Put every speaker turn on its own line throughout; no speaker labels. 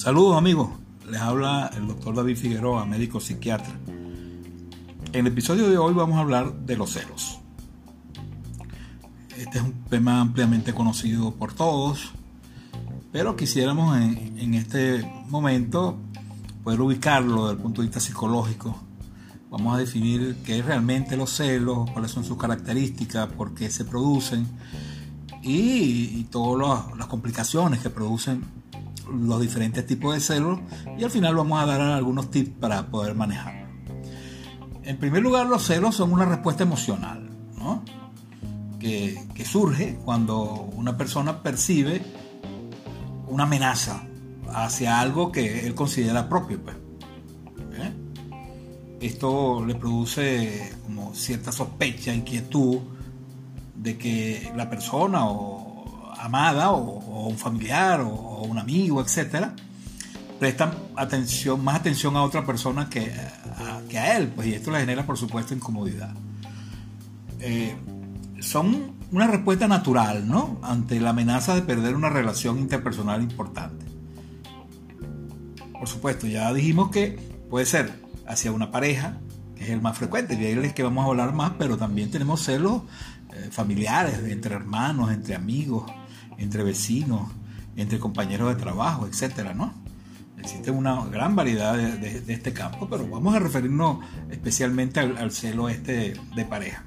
Saludos amigos, les habla el doctor David Figueroa, médico psiquiatra. En el episodio de hoy vamos a hablar de los celos. Este es un tema ampliamente conocido por todos, pero quisiéramos en, este momento poder ubicarlo desde el punto de vista psicológico. Vamos a definir qué es realmente los celos, cuáles son sus características, por qué se producen y, y todas las complicaciones que producen los diferentes tipos de celos y al final vamos a dar algunos tips para poder manejarlo. En primer lugar, los celos son una respuesta emocional, que, surge cuando una persona percibe una amenaza hacia algo que él considera propio. Pues. ¿Eh? Esto le produce como cierta sospecha, inquietud de que la persona o amada o, un familiar o, un amigo, etcétera, prestan atención, más atención a otra persona que a, él, pues, y esto le genera, por supuesto, incomodidad. Eh, son una respuesta natural, ¿no? Ante la amenaza de perder una relación interpersonal importante. Por supuesto, ya dijimos que puede ser hacia una pareja, que es el más frecuente, y ahí es que vamos a hablar más, pero también tenemos celos eh, familiares, entre hermanos, entre amigos, entre vecinos, entre compañeros de trabajo, etcétera, ¿no? Existe una gran variedad de, este campo, pero vamos a referirnos especialmente al, celo este de pareja.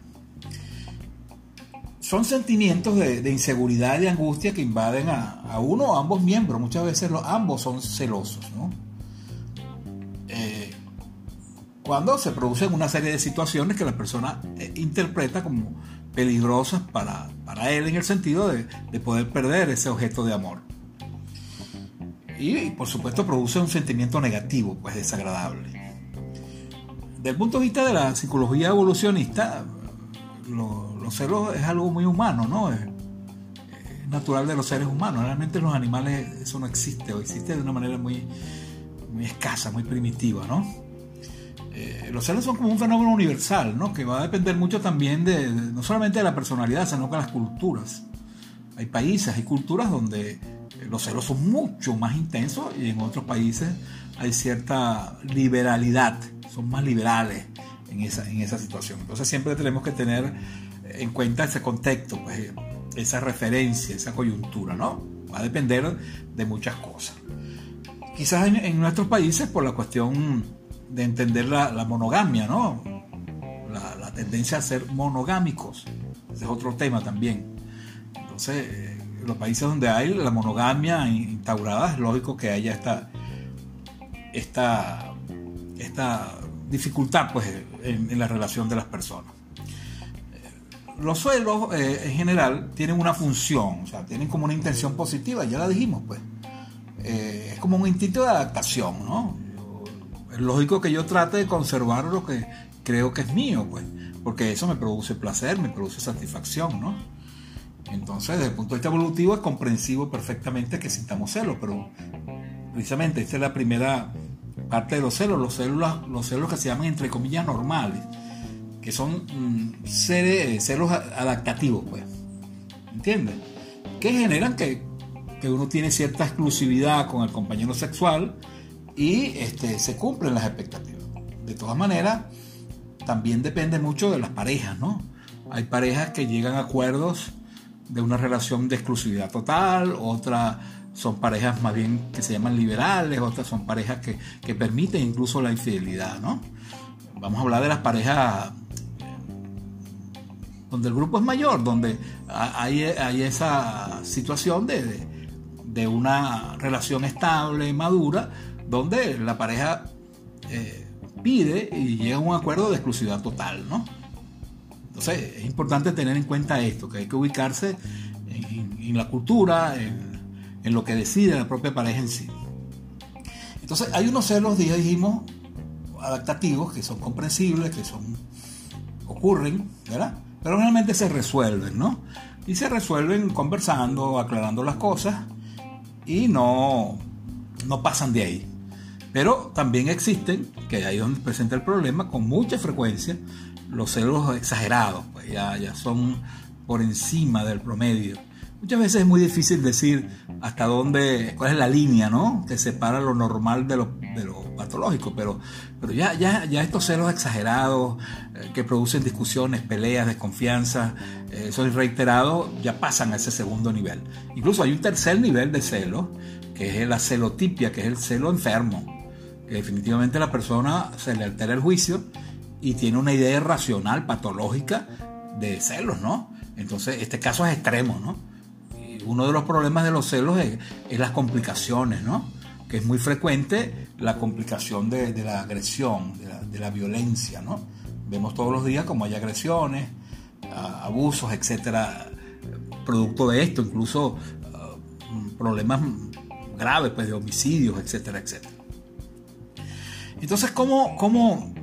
Son sentimientos de, inseguridad y angustia que invaden a, uno o a ambos miembros. Muchas veces los, ambos son celosos, ¿no? Eh, cuando se producen una serie de situaciones que la persona eh, interpreta como peligrosas para, él en el sentido de, poder perder ese objeto de amor. Y, por supuesto produce un sentimiento negativo, pues desagradable. Desde el punto de vista de la psicología evolucionista, los celos es algo muy humano, ¿no? Es, natural de los seres humanos. Realmente en los animales eso no existe o existe de una manera muy, muy escasa, muy primitiva, ¿no? Eh, los celos son como un fenómeno universal, ¿no? que va a depender mucho también de, no solamente de la personalidad, sino de las culturas. Hay países, hay culturas donde los celos son mucho más intensos y en otros países hay cierta liberalidad, son más liberales en esa, en esa situación. Entonces siempre tenemos que tener en cuenta ese contexto, pues, esa referencia, esa coyuntura, ¿no? Va a depender de muchas cosas. Quizás en nuestros países, por la cuestión de entender la, monogamia, ¿no? La, tendencia a ser monogámicos. Ese es otro tema también. Entonces, eh, los países donde hay la monogamia instaurada, es lógico que haya esta, esta, esta dificultad pues, en, la relación de las personas. Los suelos eh, en general tienen una función, o sea, tienen como una intención positiva, ya la dijimos, pues. Eh, es como un instinto de adaptación, ¿no? Es lógico que yo trate de conservar lo que creo que es mío, pues, porque eso me produce placer, me produce satisfacción, ¿no? Entonces, desde el punto de vista evolutivo, es comprensivo perfectamente que sintamos celos, pero precisamente esta es la primera parte de los celos, los celos, los celos que se llaman entre comillas normales, que son mm, seres, celos adaptativos, pues, ¿entiendes? Que generan que, que uno tiene cierta exclusividad con el compañero sexual, y este, se cumplen las expectativas. De todas maneras, también depende mucho de las parejas, ¿no? Hay parejas que llegan a acuerdos de una relación de exclusividad total, otras son parejas más bien que se llaman liberales, otras son parejas que, que permiten incluso la infidelidad, ¿no? Vamos a hablar de las parejas donde el grupo es mayor, donde hay, hay esa situación de, de, una relación estable, madura, donde la pareja eh, pide y llega a un acuerdo de exclusividad total, ¿no? Entonces es importante tener en cuenta esto, que hay que ubicarse en, la cultura, en, lo que decide la propia pareja en sí. Entonces hay unos celos, dijimos, adaptativos, que son comprensibles, que son ocurren, ¿verdad? Pero realmente se resuelven, ¿no? Y se resuelven conversando, aclarando las cosas y no, no pasan de ahí. Pero también existen, que ahí es donde presenta el problema, con mucha frecuencia, los celos exagerados, pues ya, ya son por encima del promedio. Muchas veces es muy difícil decir hasta dónde, cuál es la línea, ¿no? Que separa lo normal de lo, de lo patológico, pero, pero ya, ya, ya estos celos exagerados eh, que producen discusiones, peleas, desconfianza, eh, son reiterados, ya pasan a ese segundo nivel. Incluso hay un tercer nivel de celo, que es la celotipia, que es el celo enfermo, definitivamente la persona se le altera el juicio y tiene una idea racional, patológica de celos, ¿no? Entonces, este caso es extremo, ¿no? uno de los problemas de los celos es, las complicaciones, ¿no? Que es muy frecuente la complicación de, la agresión, de la, violencia, ¿no? Vemos todos los días como hay agresiones, abusos, etcétera, producto de esto, incluso ah, problemas graves, pues de homicidios, etcétera, etcétera. Entonces, ¿cómo, cómo,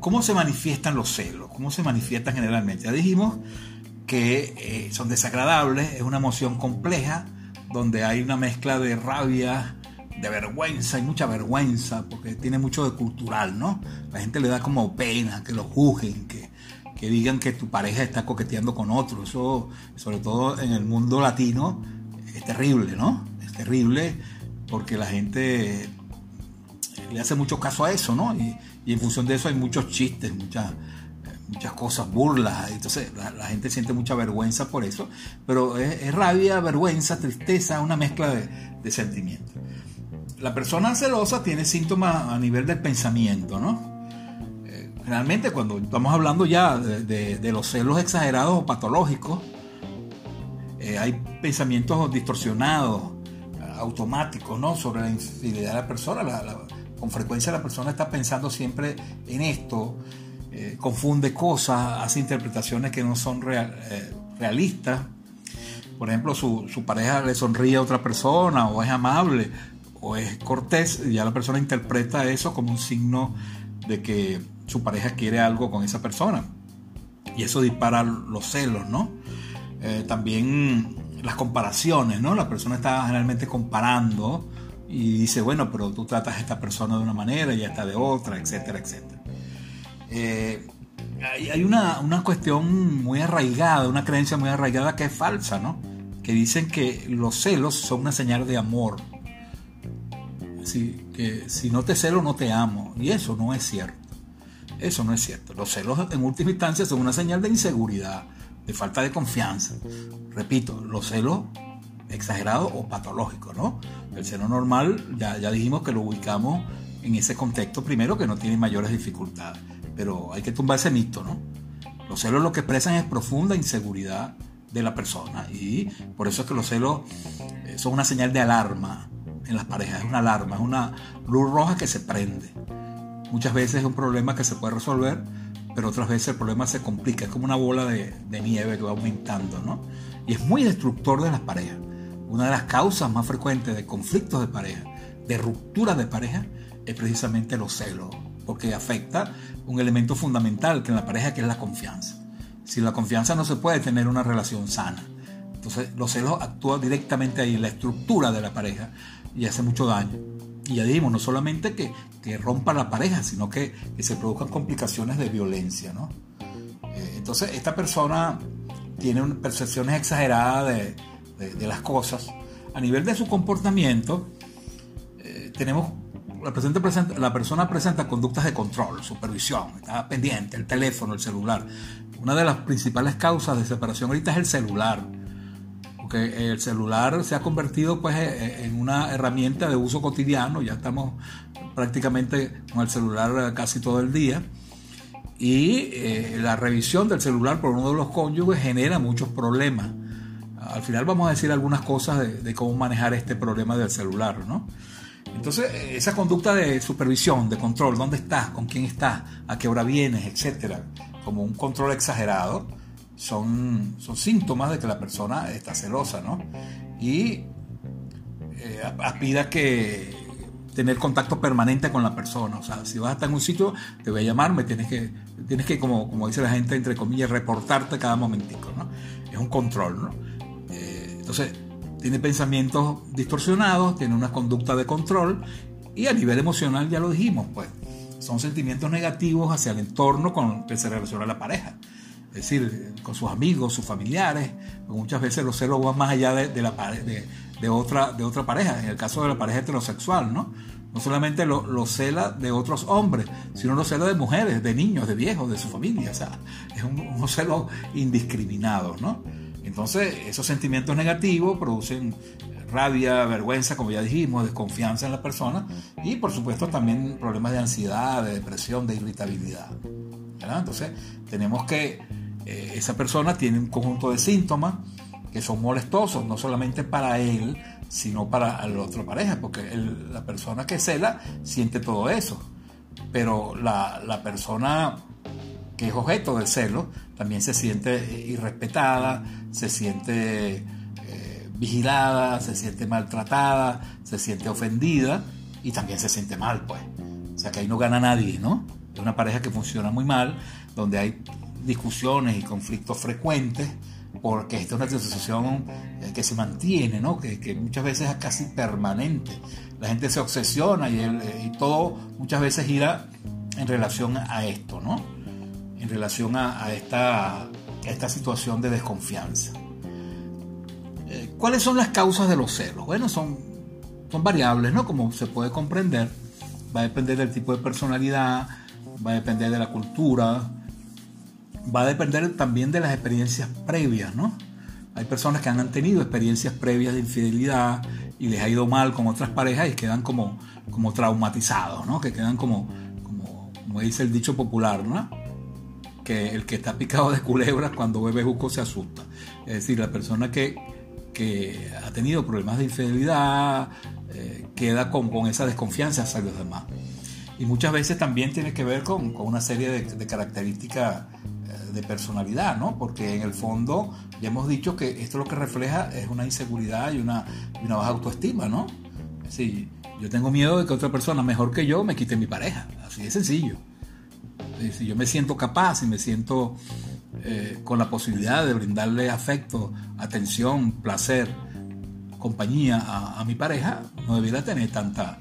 cómo se manifiestan los celos? ¿Cómo se manifiestan generalmente? Ya dijimos que eh, son desagradables, es una emoción compleja, donde hay una mezcla de rabia, de vergüenza, hay mucha vergüenza, porque tiene mucho de cultural, ¿no? La gente le da como pena que lo juzguen, que, que digan que tu pareja está coqueteando con otro. Eso, sobre todo en el mundo latino, es terrible, ¿no? Es terrible porque la gente le hace mucho caso a eso, ¿no? Y, en función de eso hay muchos chistes, muchas muchas cosas, burlas, entonces la, gente siente mucha vergüenza por eso, pero es, rabia, vergüenza, tristeza, una mezcla de, sentimientos. La persona celosa tiene síntomas a nivel del pensamiento, ¿no? Realmente eh, cuando estamos hablando ya de, los celos exagerados o patológicos, eh, hay pensamientos distorsionados, automáticos, ¿no? Sobre la infidelidad de la persona. Con frecuencia la persona está pensando siempre en esto, eh, confunde cosas, hace interpretaciones que no son eh, realistas. Por ejemplo, su, pareja le sonríe a otra persona, o es amable, o es cortés, y ya la persona interpreta eso como un signo de que su pareja quiere algo con esa persona. Y eso dispara los celos, ¿no? Eh, también las comparaciones, ¿no? La persona está generalmente comparando y dice, bueno, pero tú tratas a esta persona de una manera y esta de otra, etcétera, etcétera. Eh, hay una, cuestión muy arraigada, una creencia muy arraigada que es falsa, ¿no? Que dicen que los celos son una señal de amor. Así que si no te celo, no te amo. Y eso no es cierto. Eso no es cierto. Los celos en última instancia son una señal de inseguridad, de falta de confianza. Repito, los celos exagerados o patológicos, ¿no? El celo normal, ya, ya dijimos que lo ubicamos en ese contexto primero que no tiene mayores dificultades pero hay que tumbar ese mito, ¿no? Los celos lo que expresan es profunda inseguridad de la persona y por eso es que los celos eh, son una señal de alarma en las parejas, es una alarma, es una luz roja que se prende. Muchas veces es un problema que se puede resolver, pero otras veces el problema se complica, es como una bola de, de nieve que va aumentando, ¿no? Y es muy destructor de las parejas. Una de las causas más frecuentes de conflictos de pareja, de rupturas de pareja, es precisamente los celos porque afecta un elemento fundamental que en la pareja que es la confianza. Si la confianza no se puede tener una relación sana. Entonces los celos actúan directamente ahí en la estructura de la pareja y hace mucho daño. Y ya dijimos, no solamente que, que rompa la pareja, sino que, que, se produzcan complicaciones de violencia. ¿no? Eh, entonces esta persona tiene percepciones exageradas de, de, las cosas. A nivel de su comportamiento, eh, tenemos la, la persona presenta conductas de control, supervisión, está pendiente, el teléfono, el celular. Una de las principales causas de separación ahorita es el celular, porque el celular se ha convertido pues e, e, en una herramienta de uso cotidiano, ya estamos prácticamente con el celular casi todo el día. y eh, la revisión del celular por uno de los cónyuges genera muchos problemas. Al final vamos a decir algunas cosas de, cómo manejar este problema del celular, ¿no? Entonces, esa conducta de supervisión, de control, dónde estás, con quién estás, a qué hora vienes, etcétera, como un control exagerado, son, son síntomas de que la persona está celosa, ¿no? Y eh, aspira que tener contacto permanente con la persona. O sea, si vas a estar en un sitio, te voy a llamar, me tienes que, tienes que como, como dice la gente, entre comillas, reportarte cada momentico, ¿no? Es un control, ¿no? Entonces, tiene pensamientos distorsionados, tiene una conducta de control y a nivel emocional, ya lo dijimos, pues, son sentimientos negativos hacia el entorno con que se relaciona la pareja. Es decir, con sus amigos, sus familiares, muchas veces los celos van más allá de, otra, pareja, en el caso de la pareja heterosexual, ¿no? Solamente lo, cela de otros hombres, sino lo cela de mujeres, de niños, de viejos, de su familia. O sea, es un, un celo indiscriminado, ¿no? Entonces, esos sentimientos negativos producen rabia, vergüenza, como ya dijimos, desconfianza en la persona y, por supuesto, también problemas de ansiedad, de depresión, de irritabilidad. Entonces, tenemos que eh, esa persona tiene un conjunto de síntomas que son molestosos, no solamente para él, sino para la otra pareja, porque la persona que cela siente todo eso, pero la, persona que es objeto de celo también se siente irrespetada, se siente eh, vigilada, se siente maltratada, se siente ofendida y también se siente mal, pues. O sea que ahí no gana nadie, ¿no? Es una pareja que funciona muy mal, donde hay discusiones y conflictos frecuentes, porque esta es una situación eh, que se mantiene, ¿no? que, muchas veces es casi permanente. La gente se obsesiona y, eh, y, todo muchas veces gira en relación a esto, ¿no? Relación a, esta, esta situación de desconfianza. Eh, ¿Cuáles son las causas de los celos? Bueno, son, son variables, ¿no? Como se puede comprender. Va a depender del tipo de personalidad, va a depender de la cultura, va a depender también de las experiencias previas, ¿no? Hay personas que han tenido experiencias previas de infidelidad y les ha ido mal con otras parejas y quedan como, como traumatizados, ¿no? Que quedan como, como, dice el dicho popular, ¿no? Que el que está picado de culebras cuando bebe juco se asusta. Es decir, la persona que, ha tenido problemas de infidelidad eh, queda con, con esa desconfianza hacia los demás. Y muchas veces también tiene que ver con, una serie de, características de personalidad, ¿no? Porque en el fondo ya hemos dicho que esto lo que refleja es una inseguridad y una, una baja autoestima, ¿no? Sí, yo tengo miedo de que otra persona mejor que yo me quite mi pareja, así de sencillo. Si yo me siento capaz y me siento eh, con la posibilidad de brindarle afecto, atención, placer, compañía a, mi pareja, no debiera tener tanta,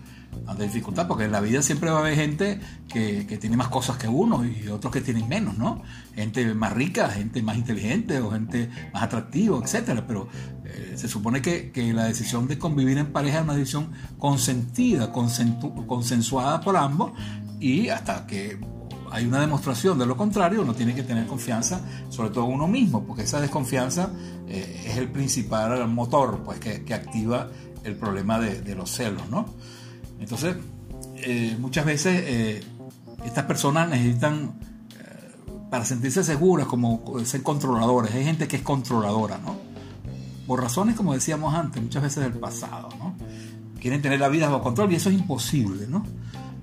dificultad, porque en la vida siempre va a haber gente que, tiene más cosas que uno y otros que tienen menos, ¿no? Gente más rica, gente más inteligente o gente más atractiva, etcétera. Pero eh, se supone que, la decisión de convivir en pareja es una decisión consentida, consensuada por ambos y hasta que hay una demostración de lo contrario, uno tiene que tener confianza, sobre todo uno mismo, porque esa desconfianza eh, es el principal motor pues, que, activa el problema de, los celos, ¿no? Entonces, eh, muchas veces eh, estas personas necesitan, para sentirse seguras, como ser controladores. Hay gente que es controladora, ¿no? Por razones, como decíamos antes, muchas veces del pasado, ¿no? Quieren tener la vida bajo control y eso es imposible, ¿no?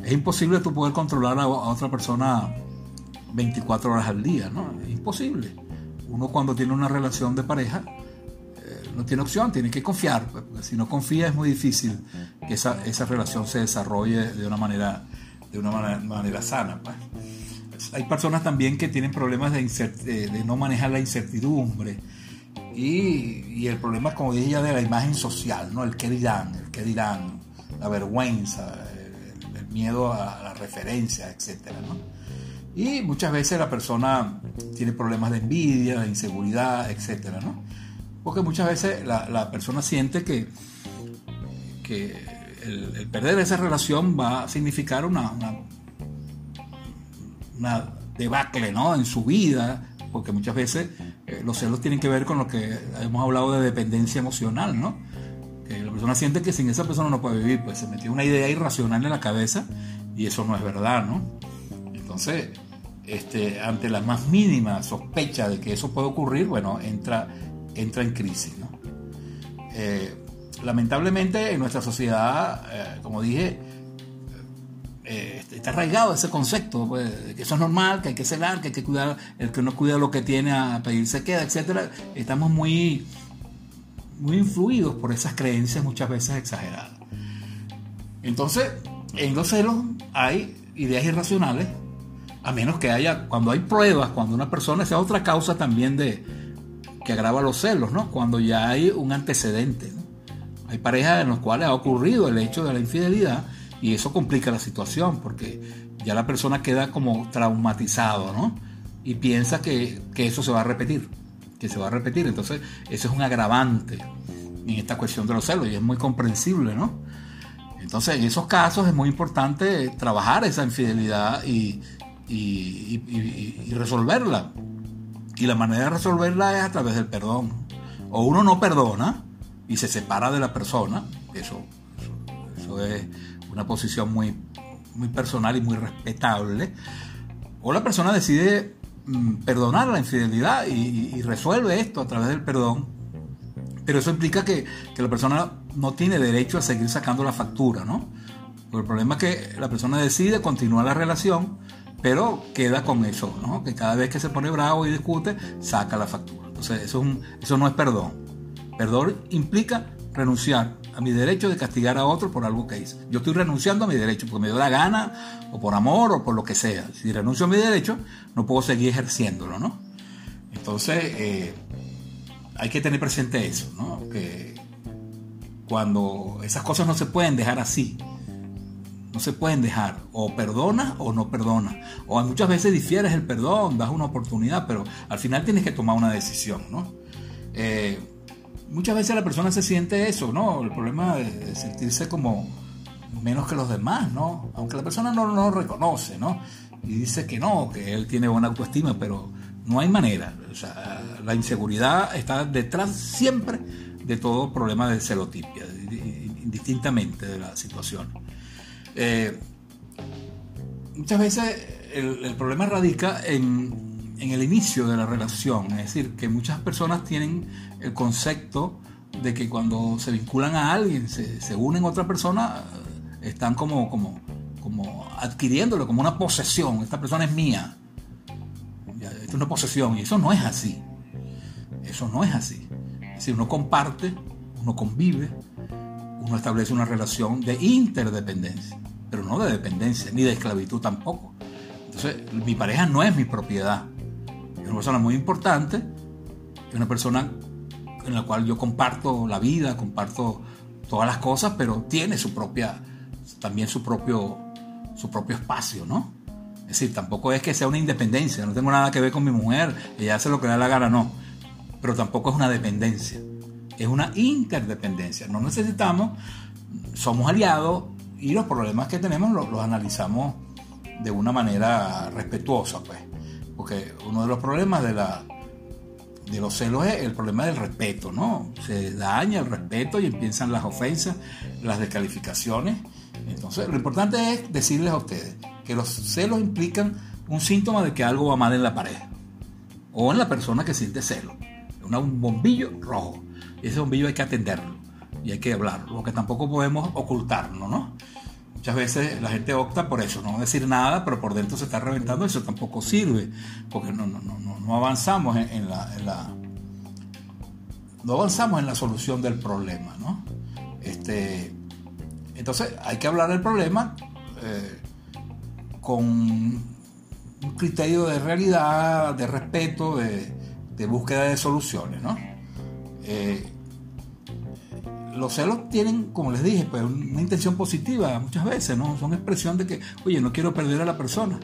Es imposible tú poder controlar a, otra persona 24 horas al día, ¿no? Es imposible. Uno cuando tiene una relación de pareja, no tiene opción, tiene que confiar. Pues, si no confía es muy difícil que esa, esa relación se desarrolle de una manera, de una manera, sana. Pues. Hay personas también que tienen problemas de, de no manejar la incertidumbre. Y, el problema, como dije ya, de la imagen social, ¿no? El qué dirán, el qué dirán, la vergüenza, miedo a la referencia, etc. Y muchas veces la persona tiene problemas de envidia, de inseguridad, etc. ¿no? Porque muchas veces la, persona siente que, que el, perder esa relación va a significar una, una, debacle ¿no? en su vida, porque muchas veces eh, los celos tienen que ver con lo que hemos hablado de dependencia emocional, ¿no? Que la persona siente que sin esa persona no puede vivir, pues se metió una idea irracional en la cabeza y eso no es verdad, ¿no? Entonces, este, ante la más mínima sospecha de que eso puede ocurrir, bueno, entra, entra en crisis. Eh, lamentablemente en nuestra sociedad, eh, como dije, eh, está arraigado ese concepto, pues, de que eso es normal, que hay que celar, que hay que cuidar, el que no cuida lo que tiene a pedirse queda, etc. Estamos muy, muy influidos por esas creencias muchas veces exageradas. Entonces, en los celos hay ideas irracionales, a menos que haya, cuando hay pruebas, cuando una persona, sea otra causa también de que agrava los celos, ¿no? Cuando ya hay un antecedente. Hay parejas en las cuales ha ocurrido el hecho de la infidelidad y eso complica la situación porque ya la persona queda como traumatizado, ¿no? Y piensa que, que eso se va a repetir, que se va a repetir. Entonces, eso es un agravante en esta cuestión de los celos y es muy comprensible, ¿no? Entonces, en esos casos es muy importante trabajar esa infidelidad y, resolverla. Y la manera de resolverla es a través del perdón. O uno no perdona y se separa de la persona, eso, eso, es una posición muy, muy personal y muy respetable. O la persona decide perdonar la infidelidad y, resuelve esto a través del perdón. Pero eso implica que, la persona no tiene derecho a seguir sacando la factura, ¿no? el problema es que la persona decide continuar la relación, pero queda con eso, ¿no? Que cada vez que se pone bravo y discute, saca la factura. Entonces, eso, eso no es perdón. Perdón implica renunciar a mi derecho de castigar a otro por algo que hice. Yo estoy renunciando a mi derecho porque me dio la gana, o por amor, o por lo que sea. Si renuncio a mi derecho, no puedo seguir ejerciéndolo, ¿no? Entonces, eh, hay que tener presente eso, ¿no? Que cuando esas cosas no se pueden dejar así. No se pueden dejar. O perdona o no perdona. O muchas veces difieres el perdón, das una oportunidad, pero al final tienes que tomar una decisión, ¿no? Eh, muchas veces la persona se siente eso, ¿no? El problema de, sentirse como menos que los demás, ¿no? Aunque la persona no lo reconoce, ¿no? Y dice que no, que él tiene buena autoestima, pero no hay manera. O sea, la inseguridad está detrás siempre de todo problema de celotipia, indistintamente de la situación. Eh, muchas veces el, problema radica en, el inicio de la relación, es decir, que muchas personas tienen el concepto de que cuando se vinculan a alguien, se, unen a otra persona, están como, como, como adquiriéndolo, como una posesión. Esta persona es mía. Esto es una posesión y eso no es así. Eso no es así. Es decir, uno comparte, uno convive, uno establece una relación de interdependencia, pero no de dependencia, ni de esclavitud tampoco. Entonces, mi pareja no es mi propiedad. Es una persona muy importante, es una persona en la cual yo comparto la vida, comparto todas las cosas, pero tiene su propia, también su propio, su propio espacio, ¿no? Es decir, tampoco es que sea una independencia, no tengo nada que ver con mi mujer, ella hace lo que le da la gana, no pero tampoco es una dependencia, es una interdependencia. No necesitamos, somos aliados y los problemas que tenemos los, analizamos de una manera respetuosa, pues. Porque uno de los problemas de, la, de los celos es el problema del respeto, ¿no? Se daña el respeto y empiezan las ofensas, las descalificaciones. Entonces, lo importante es decirles a ustedes que los celos implican un síntoma de que algo va mal en la pareja o en la persona que siente celos un bombillo rojo. Ese bombillo hay que atenderlo y hay que hablarlo, porque tampoco podemos ocultarlo, ¿no? Muchas veces la gente opta por eso, no decir nada, pero por dentro se está reventando, eso tampoco sirve, porque no, no, no, no avanzamos en, la, no avanzamos en la solución del problema, ¿no? Este, entonces hay que hablar del problema eh, con un criterio de realidad, de respeto, de, búsqueda de soluciones, ¿no? Eh, los celos tienen, como les dije, pues una intención positiva muchas veces, ¿no? Son expresión de que, oye, no quiero perder a la persona.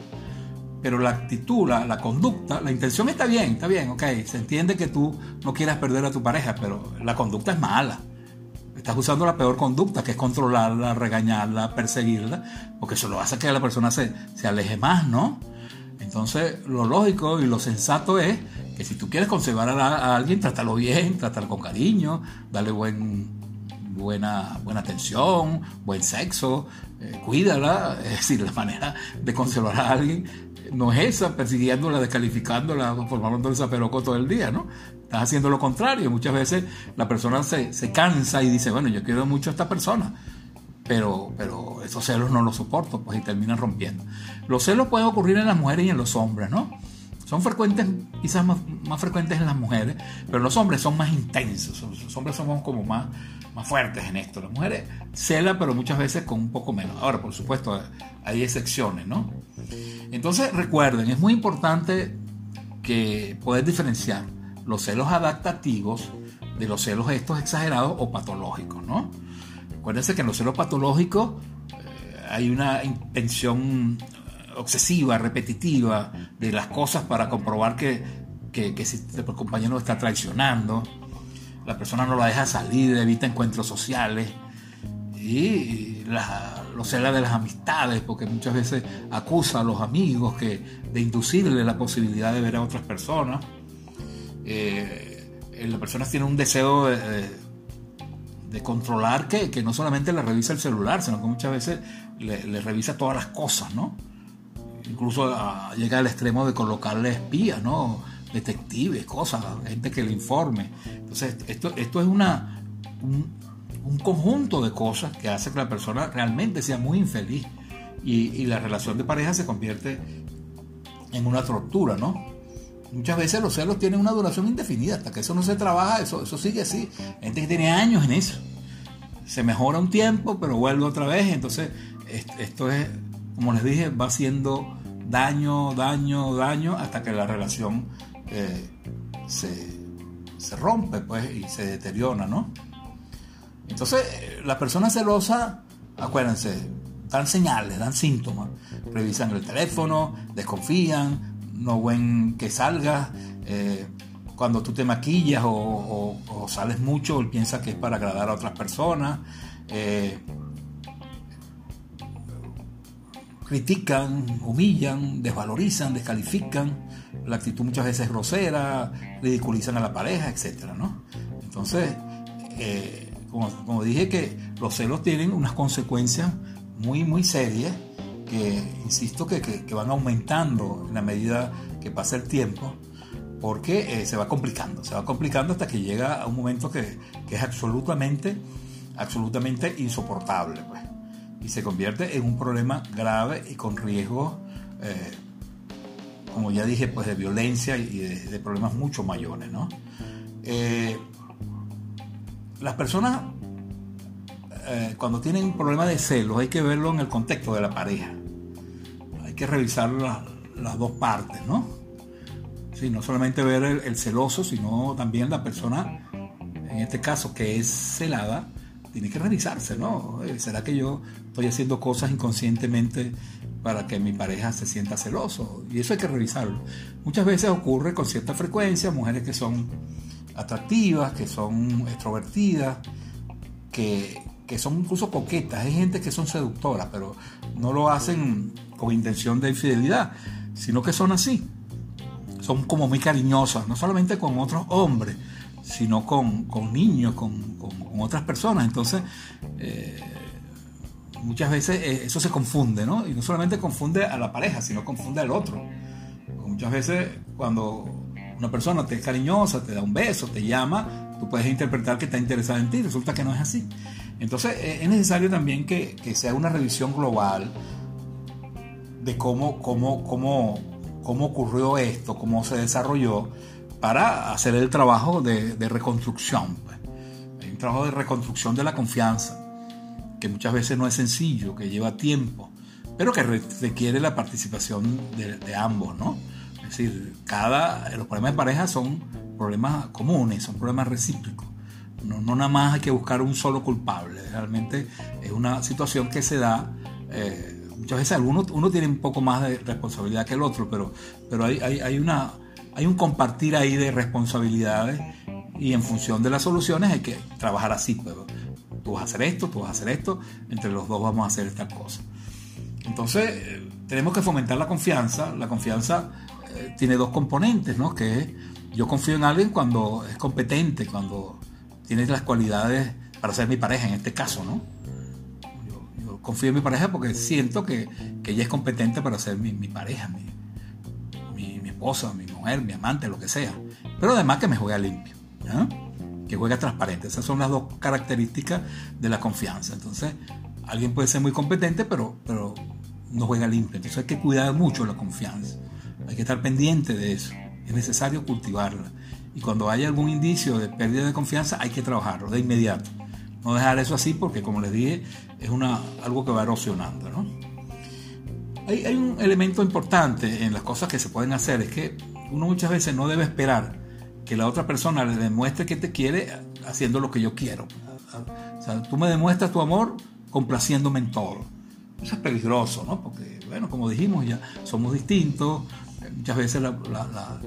Pero la actitud, la, conducta, la intención está bien, está bien, ok. Se entiende que tú no quieras perder a tu pareja, pero la conducta es mala. Estás usando la peor conducta, que es controlarla, regañarla, perseguirla, porque eso lo hace que la persona se, se aleje más, ¿no? Entonces, lo lógico y lo sensato es que si tú quieres conservar a, alguien, trátalo bien, trátalo con cariño, dale buen, buena, buena atención, buen sexo, eh, cuídala. Es decir, la manera de conservar a alguien no es esa, persiguiéndola, descalificándola, formando el zaperoco todo el día, ¿no? Estás haciendo lo contrario. Muchas veces la persona se, se cansa y dice, bueno, yo quiero mucho a esta persona, pero, pero esos celos no los soporto, pues y terminan rompiendo. Los celos pueden ocurrir en las mujeres y en los hombres, ¿no? Son frecuentes, quizás más, más frecuentes en las mujeres, pero los hombres son más intensos. Los hombres somos como más, más fuertes en esto. Las mujeres celan, pero muchas veces con un poco menos. Ahora, por supuesto, hay excepciones, ¿no? Entonces, recuerden, es muy importante que poder diferenciar los celos adaptativos de los celos estos exagerados o patológicos, ¿no? Acuérdense que en los celos patológicos eh, hay una intención obsesiva, repetitiva de las cosas para comprobar que, que, si el compañero está traicionando, la persona no la deja salir, evita encuentros sociales y los celos de las amistades, porque muchas veces acusa a los amigos que, de inducirle la posibilidad de ver a otras personas. Eh, las personas tienen un deseo de, de controlar que, que, no solamente le revisa el celular, sino que muchas veces le, le revisa todas las cosas, ¿no? Incluso llega al extremo de colocarle espías, ¿no? detectives, cosas, gente que le informe. Entonces, esto, esto es una, un, conjunto de cosas que hace que la persona realmente sea muy infeliz y, la relación de pareja se convierte en una tortura, ¿no? Muchas veces los celos tienen una duración indefinida, hasta que eso no se trabaja, eso, eso sigue así. Gente que tiene años en eso. Se mejora un tiempo, pero vuelve otra vez. Entonces, esto es como les dije, va haciendo daño, daño, daño, hasta que la relación eh, se, rompe pues, y se deteriora, ¿no? Entonces, las personas celosas, acuérdense, dan señales, dan síntomas, revisan el teléfono, desconfían, no ven que salgas, eh, cuando tú te maquillas o, sales mucho, él piensa que es para agradar a otras personas. Eh, critican, humillan, desvalorizan, descalifican, la actitud muchas veces es grosera, ridiculizan a la pareja, etc. ¿no? Entonces, eh, como, dije que los celos tienen unas consecuencias muy, muy serias que, insisto, que, van aumentando en la medida que pasa el tiempo, porque eh, se va complicando, se va complicando hasta que llega a un momento que, es absolutamente, absolutamente insoportable. Pues y se convierte en un problema grave y con riesgo, eh, como ya dije, pues de violencia y de, problemas mucho mayores. ¿no? Eh, las personas, eh, cuando tienen un problema de celos, hay que verlo en el contexto de la pareja. Hay que revisar las dos partes, ¿no? Sí, no solamente ver el celoso, sino también la persona, en este caso, que es celada, tiene que revisarse, ¿no? Eh, ¿Será que yo estoy haciendo cosas inconscientemente para que mi pareja se sienta celoso? Y eso hay que revisarlo. Muchas veces ocurre con cierta frecuencia, mujeres que son atractivas, que son extrovertidas, que, que son incluso coquetas. Hay gente que son seductoras, pero no lo hacen con intención de infidelidad, sino que son así. Son como muy cariñosas, no solamente con otros hombres, sino con, niños, con, otras personas. Entonces, eh, muchas veces eh, eso se confunde, ¿no? Y no solamente confunde a la pareja, sino confunde al otro. Muchas veces cuando una persona te es cariñosa, te da un beso, te llama, tú puedes interpretar que está interesada en ti, resulta que no es así. Entonces eh, es necesario también que, que sea una revisión global de cómo, cómo, cómo, cómo ocurrió esto, cómo se desarrolló, para hacer el trabajo de, reconstrucción. Pues. Hay un trabajo de reconstrucción de la confianza, que muchas veces no es sencillo, que lleva tiempo, pero que requiere la participación de, ambos, ¿no? Es decir, cada, los problemas de pareja son problemas comunes, son problemas recíprocos. No, no nada más hay que buscar un solo culpable. Realmente es una situación que se da. Eh, muchas veces alguno, uno tiene un poco más de responsabilidad que el otro, pero, pero hay, hay una, hay un compartir ahí de responsabilidades y en función de las soluciones hay que trabajar así. Pues, tú vas a hacer esto, tú vas a hacer esto, entre los dos vamos a hacer esta cosa. Entonces, eh, tenemos que fomentar la confianza. La confianza eh, tiene dos componentes, ¿no? Que es, yo confío en alguien cuando es competente, cuando tiene las cualidades para ser mi pareja, en este caso, ¿no? Yo, confío en mi pareja porque siento que, ella es competente para ser mi, mi pareja, esposa, mi mujer, mi amante, lo que sea. Pero además que me juega limpio, que juega transparente. Esas son las dos características de la confianza. Entonces, alguien puede ser muy competente, pero, pero no juega limpio. Entonces hay que cuidar mucho la confianza. Hay que estar pendiente de eso. Es necesario cultivarla. Y cuando haya algún indicio de pérdida de confianza, hay que trabajarlo de inmediato. No dejar eso así porque, como les dije, es una, algo que va erosionando. ¿no? Hay, un elemento importante en las cosas que se pueden hacer, es que uno muchas veces no debe esperar que la otra persona le demuestre que te quiere haciendo lo que yo quiero. O sea, tú me demuestras tu amor complaciéndome en todo. Eso es peligroso, ¿no? Porque, bueno, como dijimos, ya somos distintos. Muchas veces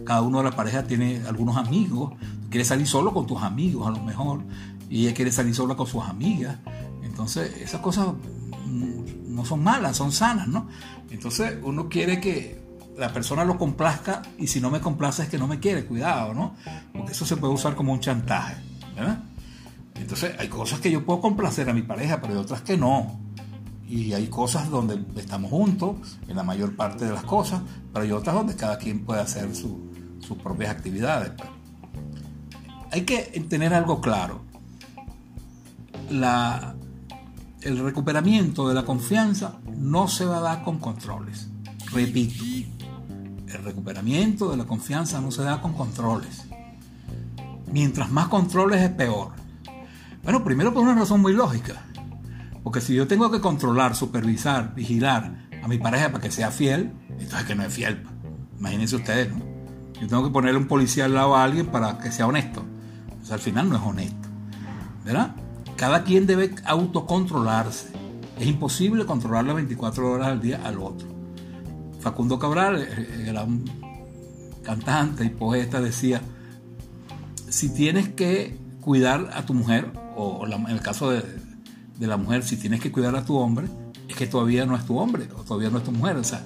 cada uno de la pareja tiene algunos amigos. quiere salir solo con tus amigos, a lo mejor. Y ella quiere salir sola con sus amigas. Entonces, esas cosas no son malas, son sanas, ¿no? Entonces, uno quiere que la persona lo complazca y si no me complace es que no me quiere, cuidado, ¿no? Porque eso se puede usar como un chantaje, ¿verdad? Entonces hay cosas que yo puedo complacer a mi pareja, pero hay otras que no. Y hay cosas donde estamos juntos, en la mayor parte de las cosas, pero hay otras donde cada quien puede hacer sus propias actividades. Pues. Hay que tener algo claro. La, el recuperamiento de la confianza no se va a dar con controles. Repito, el recuperamiento de la confianza no se da con controles. Mientras más controles es peor. Bueno, primero por una razón muy lógica. Porque si yo tengo que controlar, supervisar, vigilar a mi pareja para que sea fiel, entonces que no es fiel. Imagínense ustedes, ¿no? Yo tengo que ponerle un policía al lado a alguien para que sea honesto. Pues al final no es honesto. ¿Verdad? Cada quien debe autocontrolarse. Es imposible controlar las 24 horas al día al otro. Facundo Cabral, era un cantante y poeta, decía, si tienes que cuidar a tu mujer, o en el caso de, la mujer, si tienes que cuidar a tu hombre, es que todavía no es tu hombre, o todavía no es tu mujer. O sea,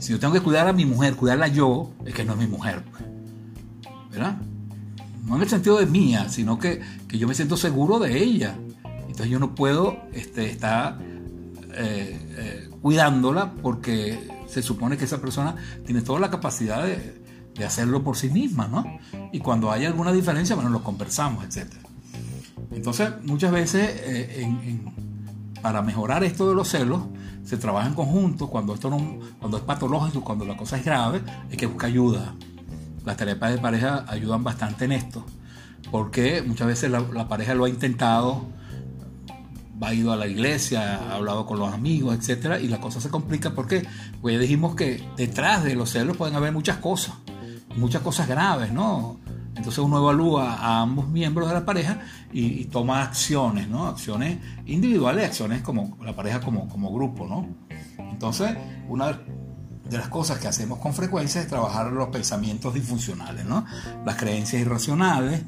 si yo tengo que cuidar a mi mujer, cuidarla yo, es que no es mi mujer. Pues. ¿Verdad? No en el sentido de mía, sino que, yo me siento seguro de ella. Entonces yo no puedo este, estar eh, eh, cuidándola porque se supone que esa persona tiene toda la capacidad de, hacerlo por sí misma, ¿no? Y cuando hay alguna diferencia, bueno, lo conversamos, etc. Entonces, muchas veces, eh, para mejorar esto de los celos, se trabaja en conjunto. Cuando, esto no, cuando es patológico, cuando la cosa es grave, hay que buscar ayuda. Las terapias de pareja ayudan bastante en esto, porque muchas veces la pareja lo ha intentado ha ido a la iglesia, ha hablado con los amigos, etcétera, y la cosa se complica porque pues ya dijimos que detrás de los celos pueden haber muchas cosas, muchas cosas graves, ¿no? Entonces uno evalúa a ambos miembros de la pareja y, toma acciones, ¿no? Acciones individuales, acciones como la pareja como, como grupo, ¿no? Entonces, una de las cosas que hacemos con frecuencia es trabajar los pensamientos disfuncionales, ¿no? Las creencias irracionales,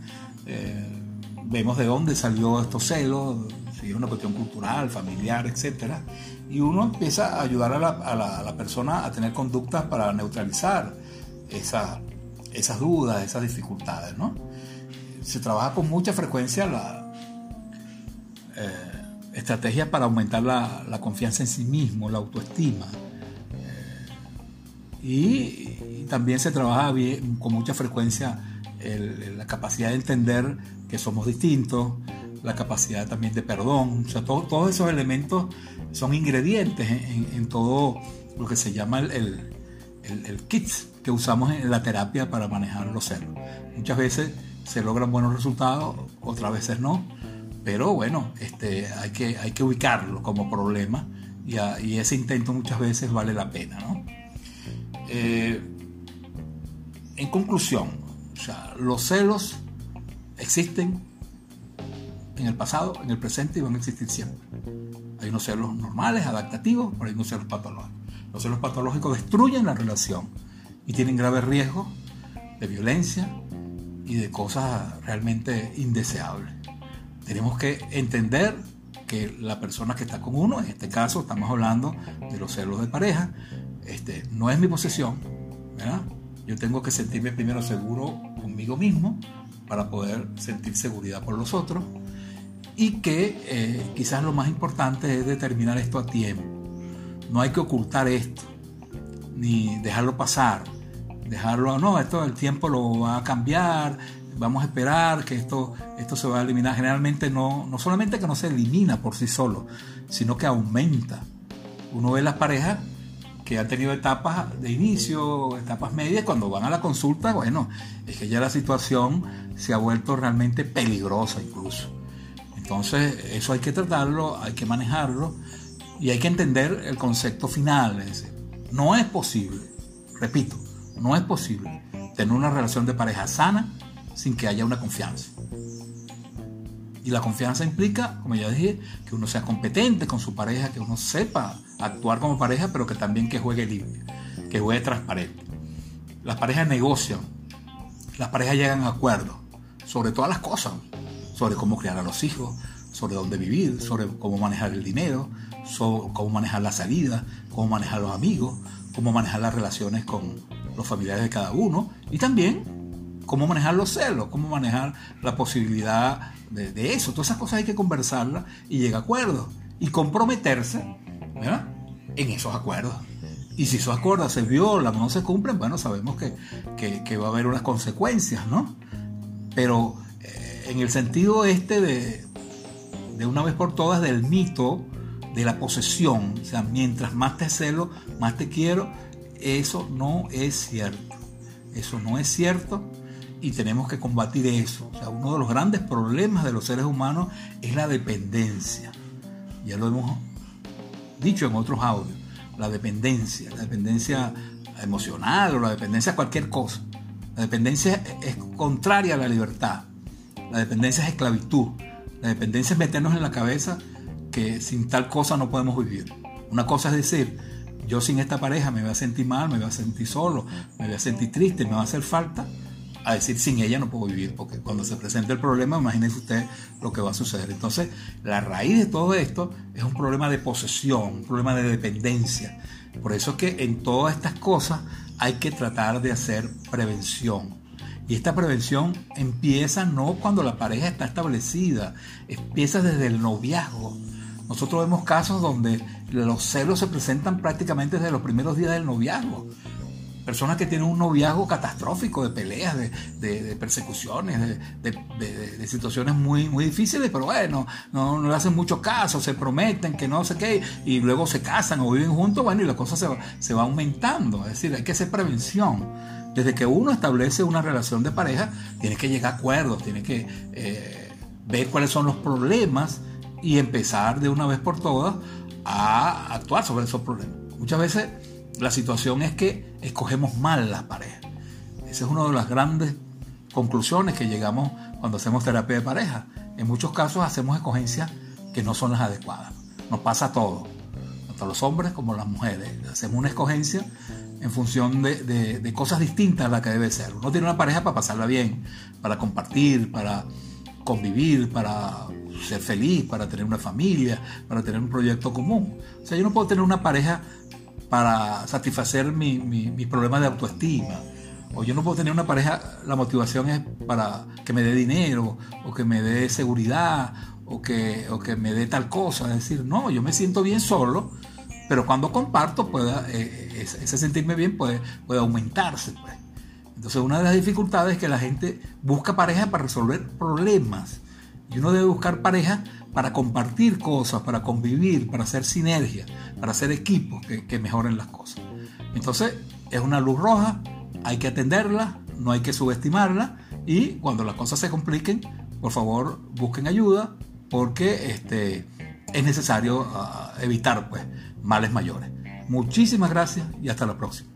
eh, vemos de dónde salió estos celos, es una cuestión cultural, familiar, etc. Y uno empieza a ayudar a la, persona a tener conductas para neutralizar esas dudas, esas dificultades. ¿no? Se trabaja con mucha frecuencia la eh, estrategia para aumentar la, confianza en sí mismo, la autoestima. Eh, y, también se trabaja bien, con mucha frecuencia la capacidad de entender que somos distintos, la capacidad también de perdón, o sea, todos esos elementos son ingredientes en, todo lo que se llama el, el, kit que usamos en la terapia para manejar los celos. Muchas veces se logran buenos resultados, otras veces no, pero bueno, este, hay, que, hay que ubicarlo como problema y, ese intento muchas veces vale la pena. ¿no? Eh, en conclusión, o sea, los celos existen en el pasado, en el presente y van a existir siempre. Hay unos celos normales, adaptativos, pero hay unos celos patológicos. Los celos patológicos destruyen la relación y tienen graves riesgos de violencia y de cosas realmente indeseables. Tenemos que entender que la persona que está con uno, en este caso estamos hablando de los celos de pareja, este, no es mi posesión, Yo tengo que sentirme primero seguro conmigo mismo para poder sentir seguridad por los otros y que eh, quizás lo más importante es determinar esto a tiempo. No hay que ocultar esto, ni dejarlo pasar, dejarlo, no, esto el tiempo lo va a cambiar, vamos a esperar que esto, esto se va a eliminar. Generalmente no, no solamente que no se elimina por sí solo, sino que aumenta. Uno ve las parejas que han tenido etapas de inicio, etapas medias, cuando van a la consulta, bueno, es que ya la situación se ha vuelto realmente peligrosa incluso. Entonces, eso hay que tratarlo, hay que manejarlo y hay que entender el concepto final. no es posible, repito, no es posible tener una relación de pareja sana sin que haya una confianza. Y la confianza implica, como ya dije, que uno sea competente con su pareja, que uno sepa actuar como pareja, pero que también que juegue limpio, que juegue transparente. Las parejas negocian, las parejas llegan a acuerdos sobre todas las cosas, sobre cómo criar a los hijos, sobre dónde vivir, sobre cómo manejar el dinero, sobre cómo manejar la salida, cómo manejar los amigos, cómo manejar las relaciones con los familiares de cada uno y también cómo manejar los celos, cómo manejar la posibilidad de, eso. Todas esas cosas hay que conversarlas y llegar a acuerdos y comprometerse en esos acuerdos. Y si esos acuerdos se violan o no se cumplen, bueno, sabemos que, que, va a haber unas consecuencias, ¿no? Pero en el sentido este de, de una vez por todas del mito de la posesión, o sea, mientras más te celo, más te quiero, eso no es cierto. Eso no es cierto y tenemos que combatir eso. O sea, uno de los grandes problemas de los seres humanos es la dependencia. Ya lo hemos dicho en otros audios. La dependencia, la dependencia emocional o la dependencia a cualquier cosa. La dependencia es contraria a la libertad. La dependencia es esclavitud. La dependencia es meternos en la cabeza que sin tal cosa no podemos vivir. Una cosa es decir, yo sin esta pareja me voy a sentir mal, me voy a sentir solo, me voy a sentir triste, me va a hacer falta a decir sin ella no puedo vivir, porque cuando se presente el problema, imagínese usted lo que va a suceder. Entonces, la raíz de todo esto es un problema de posesión, un problema de dependencia. Por eso es que en todas estas cosas hay que tratar de hacer prevención. Y esta prevención empieza no cuando la pareja está establecida, empieza desde el noviazgo. Nosotros vemos casos donde los celos se presentan prácticamente desde los primeros días del noviazgo personas que tienen un noviazgo catastrófico de peleas, de, persecuciones, de, situaciones muy, muy difíciles, pero bueno, no, le hacen mucho caso, se prometen que no sé qué, y luego se casan o viven juntos, bueno, y la cosa se se va aumentando. Es decir, hay que hacer prevención. Desde que uno establece una relación de pareja, tiene que llegar a acuerdos, tiene que eh, ver cuáles son los problemas y empezar de una vez por todas a actuar sobre esos problemas. Muchas veces la situación es que escogemos mal las parejas. Esa es una de las grandes conclusiones que llegamos cuando hacemos terapia de pareja. En muchos casos hacemos escogencias que no son las adecuadas. Nos pasa todo, tanto los hombres como las mujeres. Hacemos una escogencia en función de, cosas distintas a las que debe ser. Uno tiene una pareja para pasarla bien, para compartir, para convivir, para ser feliz, para tener una familia, para tener un proyecto común. O sea, yo no puedo tener una pareja para satisfacer mi, mis problemas de autoestima. O yo no puedo tener una pareja, la motivación es para que me dé dinero, o que me dé seguridad, o que, o que me dé tal cosa. Es decir, no, yo me siento bien solo, pero cuando comparto, pueda, eh, ese sentirme bien puede, puede aumentarse. Pues. Entonces, una de las dificultades es que la gente busca pareja para resolver problemas. Y uno debe buscar pareja para compartir cosas, para convivir, para hacer sinergia, para hacer equipos que, mejoren las cosas. Entonces, es una luz roja, hay que atenderla, no hay que subestimarla y cuando las cosas se compliquen, por favor, busquen ayuda porque este, es necesario ah, evitar pues, males mayores. Muchísimas gracias y hasta la próxima.